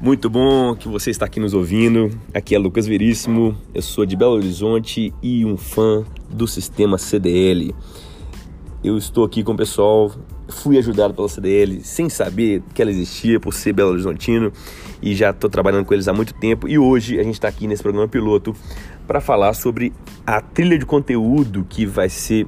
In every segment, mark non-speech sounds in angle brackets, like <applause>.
Muito bom que você está aqui nos ouvindo. Aqui é Lucas Veríssimo, eu sou de Belo Horizonte e um fã do sistema CDL. Eu estou aqui com o pessoal, fui ajudado pela CDL sem saber que ela existia por ser Belo Horizontino e já estou trabalhando com eles há muito tempo. E hoje a gente está aqui nesse programa piloto para falar sobre a trilha de conteúdo que vai ser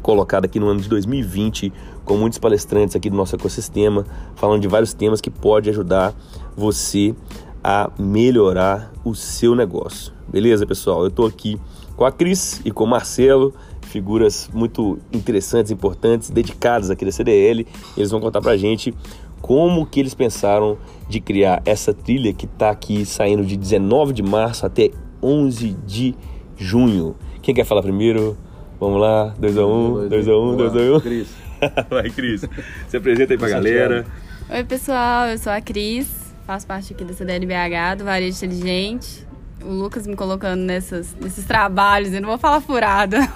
colocada aqui no ano de 2020 com muitos palestrantes aqui do nosso ecossistema, falando de vários temas que pode ajudar você a melhorar o seu negócio. Beleza, pessoal? Eu estou aqui com a Cris e com o Marcelo, figuras muito interessantes, importantes, dedicadas aqui da CDL. Eles vão contar pra gente como que eles pensaram de criar essa trilha que está aqui saindo de 19 de março até 11 de junho. Quem quer falar primeiro? Vamos lá, 2x1, 2x1, 2x1. Cris. Vai, Cris. Se apresenta aí pra galera. Oi, pessoal, eu sou a Cris, faço parte aqui da CDLBH, do Varejo Inteligente. O Lucas me colocando nessas, nesses trabalhos, eu não vou falar furada,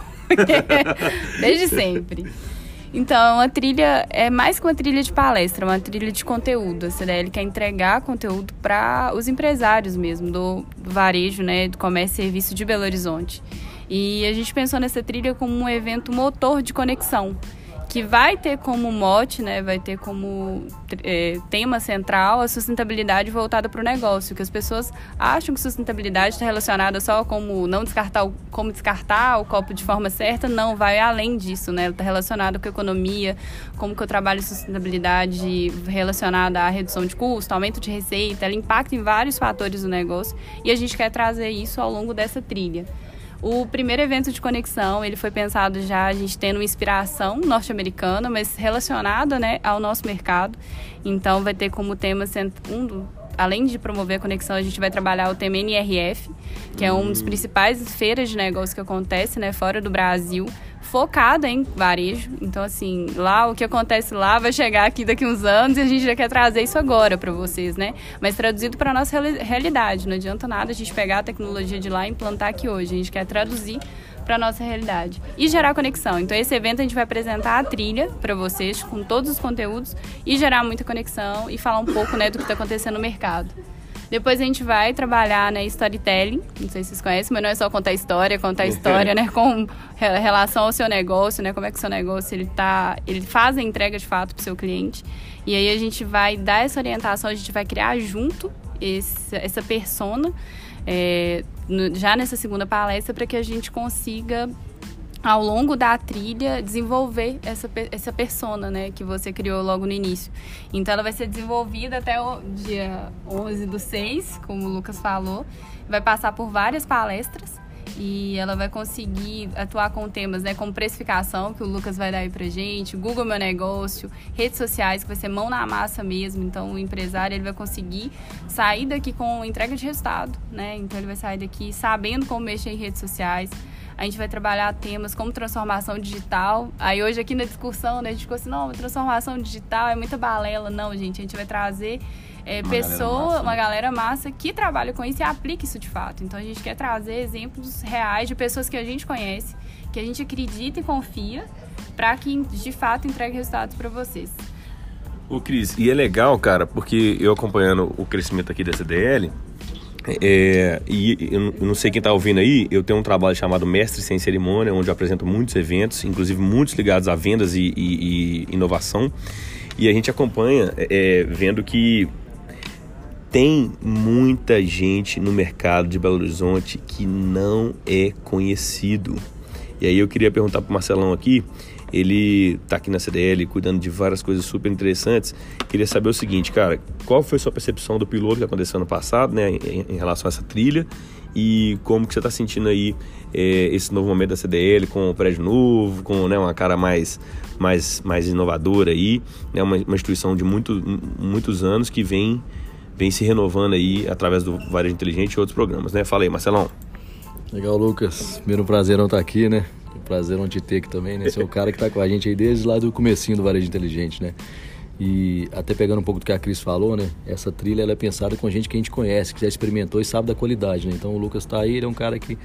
<laughs> desde sempre. Então, a trilha é mais que uma trilha de palestra, é uma trilha de conteúdo. A CDL quer entregar conteúdo para os empresários mesmo, do, do varejo, né, do comércio e serviço de Belo Horizonte. E a gente pensou nessa trilha como um evento motor de conexão que vai ter como mote, né, vai ter como é, tema central a sustentabilidade voltada para o negócio, que as pessoas acham que sustentabilidade está relacionada só como não descartar o, como descartar o copo de forma certa, não, vai além disso, né, está relacionado com a economia, como que eu trabalho sustentabilidade relacionada à redução de custo, aumento de receita, ela impacta em vários fatores do negócio e a gente quer trazer isso ao longo dessa trilha. O primeiro evento de conexão, ele foi pensado já a gente tendo uma inspiração norte-americana, mas relacionada, né, ao nosso mercado. Então vai ter como tema um além de promover a conexão, a gente vai trabalhar o tema NRF, que é um dos hum. principais feiras de negócio que acontece, né, fora do Brasil, focada em varejo. Então, assim, lá o que acontece lá vai chegar aqui daqui uns anos e a gente já quer trazer isso agora para vocês, né? Mas traduzido para nossa realidade. Não adianta nada a gente pegar a tecnologia de lá e implantar aqui hoje. A gente quer traduzir para nossa realidade e gerar conexão. Então esse evento a gente vai apresentar a trilha para vocês com todos os conteúdos e gerar muita conexão e falar um pouco, né, do que está acontecendo no mercado. Depois a gente vai trabalhar né, storytelling, não sei se vocês conhecem, mas não é só contar história, contar história, né, com relação ao seu negócio, né, como é que o seu negócio ele tá, ele faz a entrega de fato para o seu cliente. E aí a gente vai dar essa orientação, a gente vai criar junto esse, essa persona é, no, já nessa segunda palestra para que a gente consiga ao longo da trilha desenvolver essa, essa persona, né, que você criou logo no início. Então ela vai ser desenvolvida até o dia 11 do 6, como o Lucas falou. Vai passar por várias palestras e ela vai conseguir atuar com temas, né, como precificação, que o Lucas vai dar aí pra gente, Google Meu Negócio, redes sociais, que vai ser mão na massa mesmo. Então o empresário ele vai conseguir sair daqui com entrega de resultado, né? Então ele vai sair daqui sabendo como mexer em redes sociais a gente vai trabalhar temas como transformação digital. Aí hoje aqui na discussão, né, a gente ficou assim, não, transformação digital é muita balela. Não, gente, a gente vai trazer é, uma pessoa, galera uma galera massa que trabalha com isso e aplica isso de fato. Então a gente quer trazer exemplos reais de pessoas que a gente conhece, que a gente acredita e confia, para que de fato entregue resultados para vocês. Ô Cris, e é legal, cara, porque eu acompanhando o crescimento aqui da CDL, é, e eu não sei quem está ouvindo aí, eu tenho um trabalho chamado Mestre Sem Cerimônia, onde eu apresento muitos eventos, inclusive muitos ligados a vendas e, e, e inovação. E a gente acompanha é, vendo que tem muita gente no mercado de Belo Horizonte que não é conhecido. E aí eu queria perguntar para o Marcelão aqui ele está aqui na CDL cuidando de várias coisas super interessantes. Queria saber o seguinte, cara, qual foi a sua percepção do piloto que aconteceu ano passado, né, em, relação a essa trilha e como que você está sentindo aí é, esse novo momento da CDL com o prédio novo, com né, uma cara mais, mais, mais inovadora aí, né, uma, uma instituição de muito, muitos anos que vem, vem se renovando aí através do Varejo Inteligente e outros programas, né? Fala aí, Marcelão. Legal, Lucas. Primeiro prazer não estar tá aqui, né? prazer onde ter aqui também, né? Você é o cara que está com a gente aí desde lá do comecinho do Varejo Inteligente, né? E até pegando um pouco do que a Cris falou, né? Essa trilha ela é pensada com gente que a gente conhece, que já experimentou e sabe da qualidade, né? Então o Lucas está aí, ele é um cara que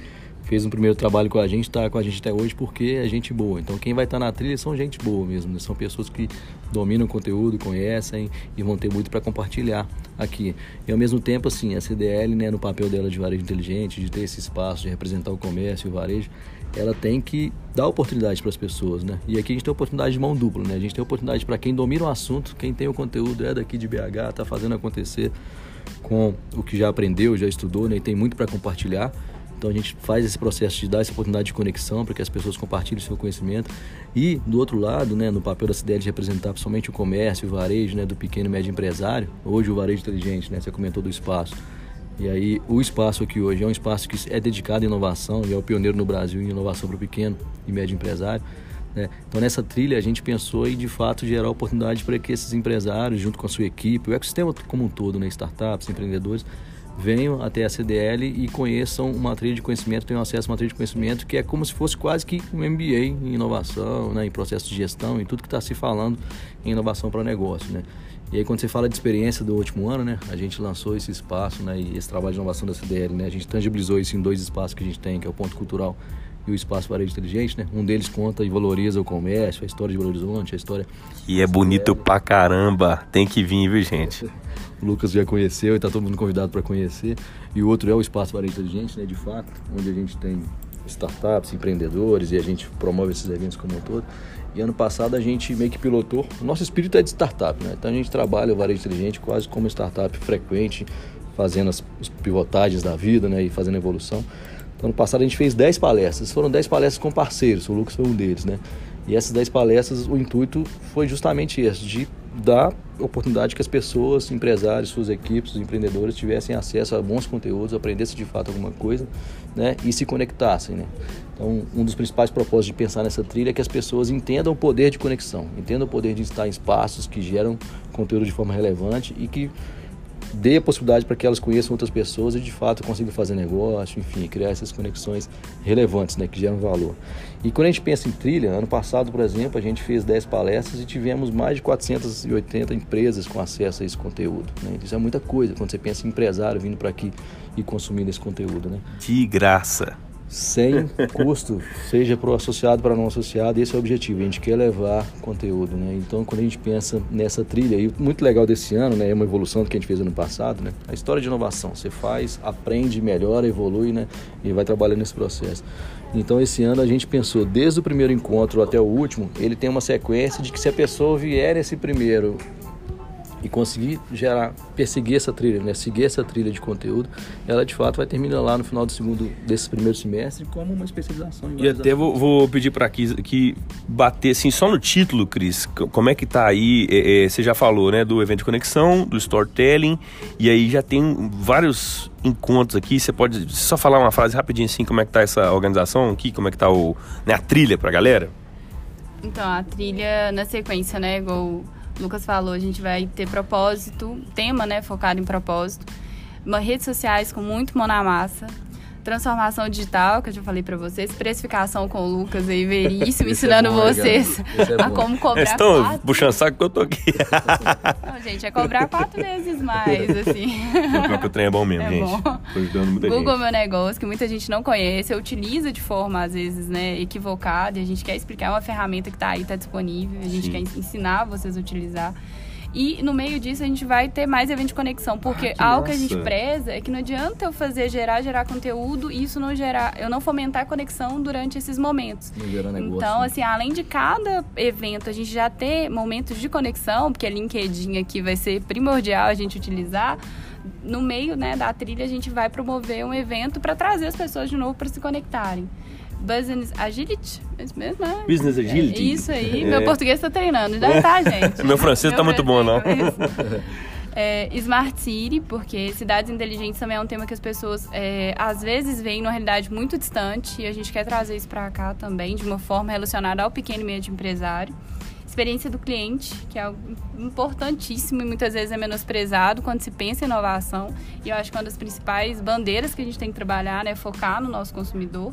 fez um primeiro trabalho com a gente, está com a gente até hoje porque é gente boa. Então quem vai estar tá na trilha são gente boa mesmo, né? são pessoas que dominam o conteúdo, conhecem e vão ter muito para compartilhar aqui. E ao mesmo tempo, assim, a CDL, né, no papel dela de varejo inteligente, de ter esse espaço, de representar o comércio e o varejo, ela tem que dar oportunidade para as pessoas, né? E aqui a gente tem oportunidade de mão dupla, né? A gente tem oportunidade para quem domina o assunto, quem tem o conteúdo é daqui de BH, está fazendo acontecer com o que já aprendeu, já estudou, né? E tem muito para compartilhar. Então a gente faz esse processo de dar essa oportunidade de conexão para que as pessoas compartilhem o seu conhecimento. E do outro lado, né, no papel da CDL de representar principalmente o comércio, o varejo, né, do pequeno e médio empresário, hoje o varejo inteligente, né, você comentou do espaço. E aí o espaço aqui hoje é um espaço que é dedicado à inovação e é o pioneiro no Brasil em inovação para o pequeno e médio empresário. Né? Então nessa trilha a gente pensou em de fato gerar oportunidade para que esses empresários, junto com a sua equipe, o ecossistema como um todo, né, startups, empreendedores, venham até a CDL e conheçam uma trilha de conhecimento, tenham acesso a uma trilha de conhecimento que é como se fosse quase que um MBA em inovação, né, em processo de gestão, em tudo que está se falando em inovação para negócio, né. E aí quando você fala de experiência do último ano, né, a gente lançou esse espaço, né, e esse trabalho de inovação da CDL, né, a gente tangibilizou isso em dois espaços que a gente tem, que é o ponto cultural e o espaço varejo inteligente, né? Um deles conta e valoriza o comércio, a história de Belo Horizonte, a história. E é bonito pra caramba, tem que vir, viu, gente? <laughs> o Lucas já conheceu e está todo mundo convidado para conhecer. E o outro é o Espaço Varejo Inteligente, né, de fato, onde a gente tem startups, empreendedores e a gente promove esses eventos como um todo. E ano passado a gente meio que pilotou. O nosso espírito é de startup, né? Então a gente trabalha o varejo inteligente quase como startup frequente, fazendo as, as pivotagens da vida, né? E fazendo evolução. Então ano passado a gente fez 10 palestras. Foram 10 palestras com parceiros, o Lucas foi um deles, né? E essas 10 palestras, o intuito foi justamente esse, de dar oportunidade que as pessoas, empresários, suas equipes, os empreendedores tivessem acesso a bons conteúdos, aprendessem de fato alguma coisa, né, e se conectassem, né. Então, um dos principais propósitos de pensar nessa trilha é que as pessoas entendam o poder de conexão, entendam o poder de estar em espaços que geram conteúdo de forma relevante e que dê a possibilidade para que elas conheçam outras pessoas e de fato consigam fazer negócio, enfim, criar essas conexões relevantes, né, que geram valor. E quando a gente pensa em trilha, ano passado, por exemplo, a gente fez 10 palestras e tivemos mais de 480 empresas com acesso a esse conteúdo. Né? Isso é muita coisa quando você pensa em empresário vindo para aqui e consumindo esse conteúdo. Né? De graça sem custo, seja para o associado para não associado, esse é o objetivo, a gente quer levar conteúdo, né? Então, quando a gente pensa nessa trilha, e muito legal desse ano, né, é uma evolução do que a gente fez ano passado, né? A história de inovação, você faz, aprende, melhora, evolui, né? E vai trabalhando nesse processo. Então, esse ano a gente pensou, desde o primeiro encontro até o último, ele tem uma sequência de que se a pessoa vier esse primeiro e conseguir gerar, perseguir essa trilha, né? seguir essa trilha de conteúdo, ela de fato vai terminar lá no final do segundo desse primeiro semestre como uma especialização. E até vou, vou, pedir para aqui que bater assim só no título, Cris, como é que tá aí? É, é, você já falou, né, do evento de conexão, do storytelling, e aí já tem vários encontros aqui. Você pode só falar uma frase rapidinho assim, como é que tá essa organização aqui, como é que tá o, né, a trilha para a galera? Então, a trilha na sequência, né, igual Lucas falou, a gente vai ter propósito, tema, né, focado em propósito. Redes sociais com muito mão na massa. Transformação digital, que eu já falei para vocês, precificação com o Lucas aí, <laughs> veríssimo, ensinando é bom, vocês é a como cobrar estão quatro... puxando saco que eu tô aqui. Não, gente, é cobrar quatro vezes mais, <laughs> assim. Porque o trem é bom mesmo, é gente. Bom. Tô ajudando muita Google gente. Meu Negócio, que muita gente não conhece, utiliza de forma, às vezes, né, equivocada, e a gente quer explicar, é uma ferramenta que tá aí, tá disponível, a gente Sim. quer ensinar vocês a utilizar. E no meio disso a gente vai ter mais evento de conexão, porque ah, algo que a gente preza é que não adianta eu fazer gerar, gerar conteúdo e isso não gerar, eu não fomentar a conexão durante esses momentos. Negócio, então, né? assim, além de cada evento a gente já ter momentos de conexão, porque a LinkedIn aqui vai ser primordial a gente utilizar, no meio né, da trilha a gente vai promover um evento para trazer as pessoas de novo para se conectarem. Business Agility, é isso mesmo, né? Business Agility? É isso aí, meu é. português está treinando, já tá, gente? meu francês está muito bom, não? É, Smart City, porque cidades inteligentes também é um tema que as pessoas é, às vezes veem numa realidade muito distante e a gente quer trazer isso para cá também, de uma forma relacionada ao pequeno e médio empresário. Experiência do cliente, que é algo importantíssimo e muitas vezes é menosprezado quando se pensa em inovação. E eu acho que uma das principais bandeiras que a gente tem que trabalhar né, é focar no nosso consumidor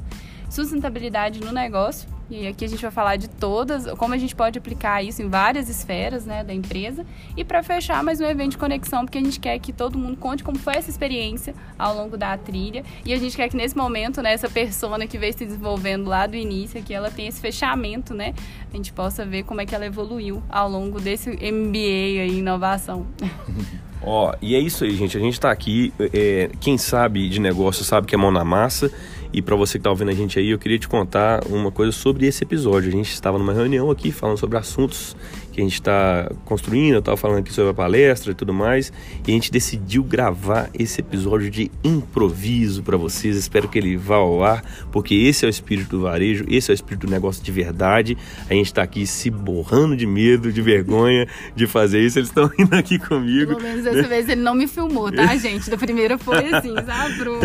sustentabilidade no negócio. E aqui a gente vai falar de todas, como a gente pode aplicar isso em várias esferas né, da empresa. E para fechar, mais um evento de conexão, porque a gente quer que todo mundo conte como foi essa experiência ao longo da trilha. E a gente quer que nesse momento, né, essa persona que veio se desenvolvendo lá do início, que ela tenha esse fechamento, né? A gente possa ver como é que ela evoluiu ao longo desse MBA aí, inovação. <laughs> Ó, oh, e é isso aí, gente. A gente tá aqui. É, quem sabe de negócio sabe que é mão na massa. E para você que está ouvindo a gente aí, eu queria te contar uma coisa sobre esse episódio. A gente estava numa reunião aqui falando sobre assuntos que a gente está construindo, eu estava falando aqui sobre a palestra e tudo mais, e a gente decidiu gravar esse episódio de improviso para vocês. Espero que ele vá ao ar, porque esse é o espírito do varejo, esse é o espírito do negócio de verdade. A gente está aqui se borrando de medo, de vergonha de fazer isso. Eles estão indo aqui comigo. Pelo menos dessa <laughs> vez ele não me filmou, tá, gente? Da primeira foi assim, sabe? Pro,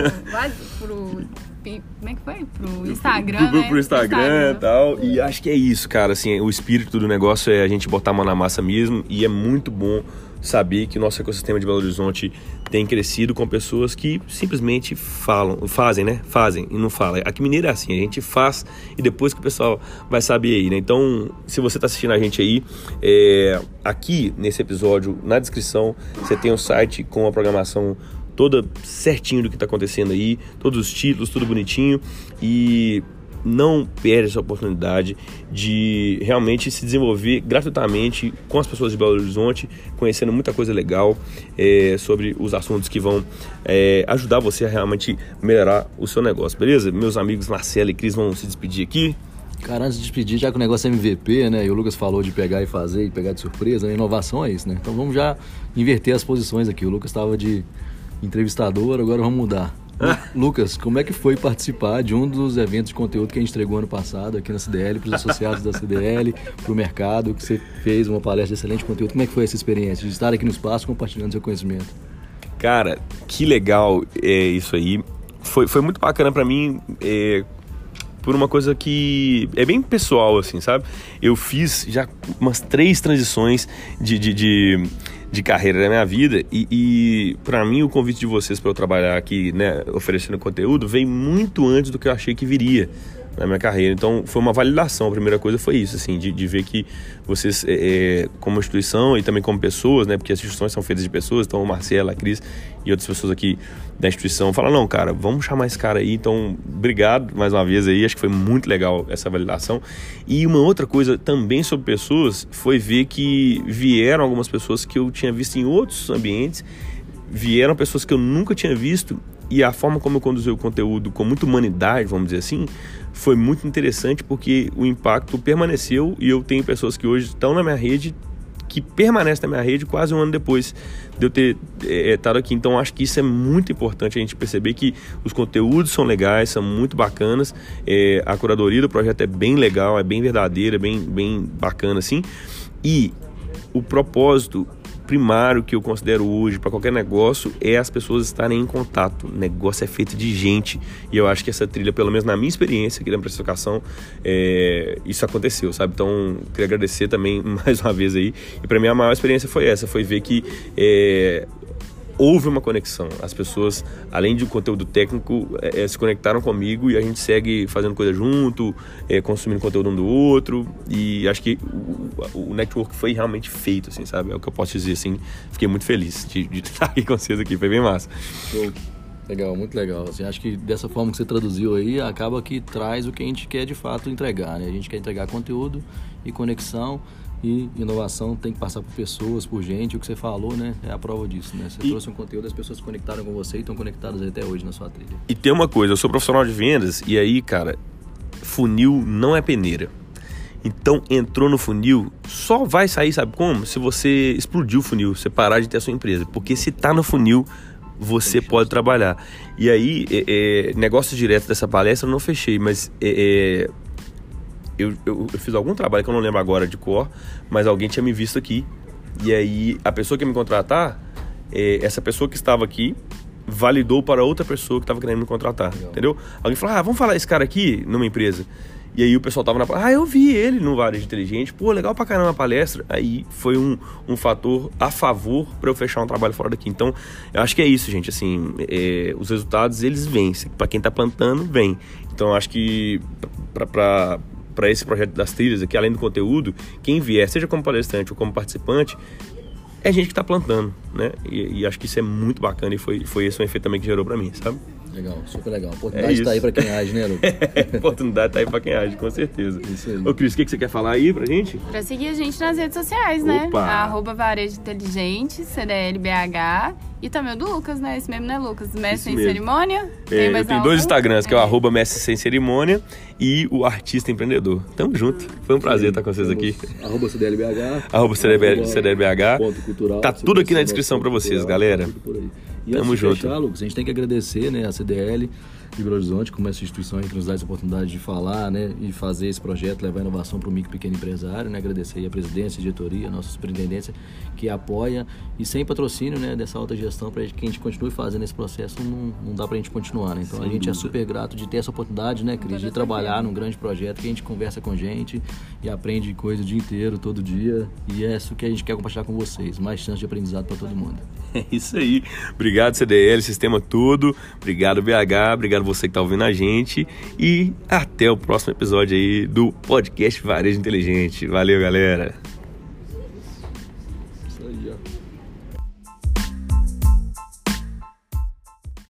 pro como é que foi? Pro Instagram, pro, né? Pro Instagram e tal. E acho que é isso, cara. Assim, o espírito do negócio é a gente botar a mão na massa mesmo. E é muito bom saber que o nosso ecossistema de Belo Horizonte tem crescido com pessoas que simplesmente falam, fazem, né? Fazem e não falam. Aqui Mineiro é assim, a gente faz e depois que o pessoal vai saber aí, né? Então, se você está assistindo a gente aí, é, aqui nesse episódio, na descrição, você tem o um site com a programação toda certinho do que está acontecendo aí, todos os títulos, tudo bonitinho e não perde essa oportunidade de realmente se desenvolver gratuitamente com as pessoas de Belo Horizonte, conhecendo muita coisa legal é, sobre os assuntos que vão é, ajudar você a realmente melhorar o seu negócio, beleza? Meus amigos Marcelo e Cris vão se despedir aqui. Cara, antes de despedir, já que o negócio é MVP, né? E o Lucas falou de pegar e fazer e pegar de surpresa, né? inovação é isso, né? Então vamos já inverter as posições aqui. O Lucas estava de entrevistador, agora vamos mudar. Lucas, como é que foi participar de um dos eventos de conteúdo que a gente entregou ano passado aqui na CDL, para os associados da CDL, para o mercado, que você fez uma palestra de excelente conteúdo. Como é que foi essa experiência de estar aqui no espaço compartilhando seu conhecimento? Cara, que legal é isso aí. Foi, foi muito bacana para mim é, por uma coisa que é bem pessoal, assim, sabe? Eu fiz já umas três transições de, de, de de carreira da minha vida e, e para mim o convite de vocês para eu trabalhar aqui, né, oferecendo conteúdo, veio muito antes do que eu achei que viria na minha carreira. Então foi uma validação. A primeira coisa foi isso, assim, de, de ver que vocês, é, é, como instituição e também como pessoas, né, porque as instituições são feitas de pessoas, então o Marcelo, a Cris e outras pessoas aqui da instituição falam: não, cara, vamos chamar esse cara aí. Então, obrigado mais uma vez aí. Acho que foi muito legal essa validação. E uma outra coisa também sobre pessoas foi ver que vieram algumas pessoas que eu tinha visto em outros ambientes, vieram pessoas que eu nunca tinha visto e a forma como eu conduzi o conteúdo com muita humanidade, vamos dizer assim, foi muito interessante porque o impacto permaneceu e eu tenho pessoas que hoje estão na minha rede que permanecem na minha rede quase um ano depois de eu ter é, estado aqui. Então acho que isso é muito importante a gente perceber que os conteúdos são legais, são muito bacanas, é, a curadoria do projeto é bem legal, é bem verdadeira, bem, bem bacana assim. E o propósito primário que eu considero hoje para qualquer negócio é as pessoas estarem em contato. O negócio é feito de gente e eu acho que essa trilha, pelo menos na minha experiência aqui na precificação, é, isso aconteceu, sabe? Então, queria agradecer também <laughs> mais uma vez aí. E para mim a maior experiência foi essa, foi ver que é, houve uma conexão. As pessoas, além de conteúdo técnico, é, se conectaram comigo e a gente segue fazendo coisa junto, é, consumindo conteúdo um do outro. E acho que o, o, network foi realmente feito, assim, sabe? É o que eu posso dizer, assim. Fiquei muito feliz de, de <laughs> estar aqui com vocês aqui, foi bem massa. Legal, muito legal. Assim, acho que dessa forma que você traduziu aí, acaba que traz o que a gente quer de fato entregar. Né? A gente quer entregar conteúdo e conexão e inovação tem que passar por pessoas, por gente. O que você falou, né? É a prova disso, né? Você e... trouxe um conteúdo, as pessoas se conectaram com você e estão conectadas até hoje na sua trilha. E tem uma coisa, eu sou profissional de vendas e aí, cara, funil não é peneira. Então, entrou no funil, só vai sair, sabe como? Se você explodiu o funil, você parar de ter a sua empresa. Porque se tá no funil, você pode trabalhar. E aí, é, é, negócio direto dessa palestra eu não fechei, mas é, é eu, eu, eu, fiz algum trabalho que eu não lembro agora de cor, mas alguém tinha me visto aqui. E aí a pessoa que ia me contratar, é, essa pessoa que estava aqui, validou para outra pessoa que estava querendo me contratar, Legal. entendeu? Alguém falou, ah, vamos falar esse cara aqui numa empresa. E aí o pessoal tava na ah, eu vi ele no Varejo Inteligente, pô, legal pra caramba a palestra. Aí foi um, um fator a favor para eu fechar um trabalho fora daqui. Então, eu acho que é isso, gente, assim, é, os resultados eles vêm, para quem tá plantando, vem. Então, eu acho que para para esse projeto das trilhas aqui, além do conteúdo, quem vier, seja como palestrante ou como participante, é gente que está plantando, né? E, e, acho que isso é muito bacana e foi, foi esse um efeito também que gerou para mim, sabe? Legal, super legal. A oportunidade está é aí para quem age, né, Lu? a <laughs> oportunidade está aí para quem age, com certeza. Isso aí. Ô, Cris, o que, que você quer falar aí pra gente? Para seguir a gente nas redes sociais, né? Opa. Arroba Varejo Inteligente, CDLBH. E também o do Lucas, né? Esse mesmo, né, Lucas? Mestre Sem Cerimônia. Tem, é, tem dois Instagrams, que é o arroba Mestre Sem Cerimônia e o Artista Empreendedor. Tamo junto. Foi um prazer Sim, estar com vocês aqui. Arroba CDLBH. Arroba CDLBH. Ponto cultural. Tá tudo aqui na descrição para vocês, galera. E Tamo junto. Fechar, Lucas, a gente tem que agradecer né, a CDL de Belo Horizonte como essa instituição que nos dá essa oportunidade de falar né, e fazer esse projeto, levar inovação para o micro e pequeno empresário. Né, agradecer a presidência, a diretoria, a nossa superintendência que apoia e sem patrocínio né, dessa alta gestão para que a gente continue fazendo esse processo não, não dá para a gente continuar. Né? Então sem a gente é dúvida. é super grato de ter essa oportunidade, né, Cris, de trabalhar num grande projeto que a gente conversa com gente e aprende coisa o dia inteiro, todo dia. E é isso que a gente quer compartilhar com vocês. Mais chance de aprendizado para todo mundo. <laughs> É isso aí. Obrigado, CDL, sistema tudo. Obrigado, BH. Obrigado você que está ouvindo a gente. E até o próximo episódio aí do podcast Varejo Inteligente. Valeu, galera.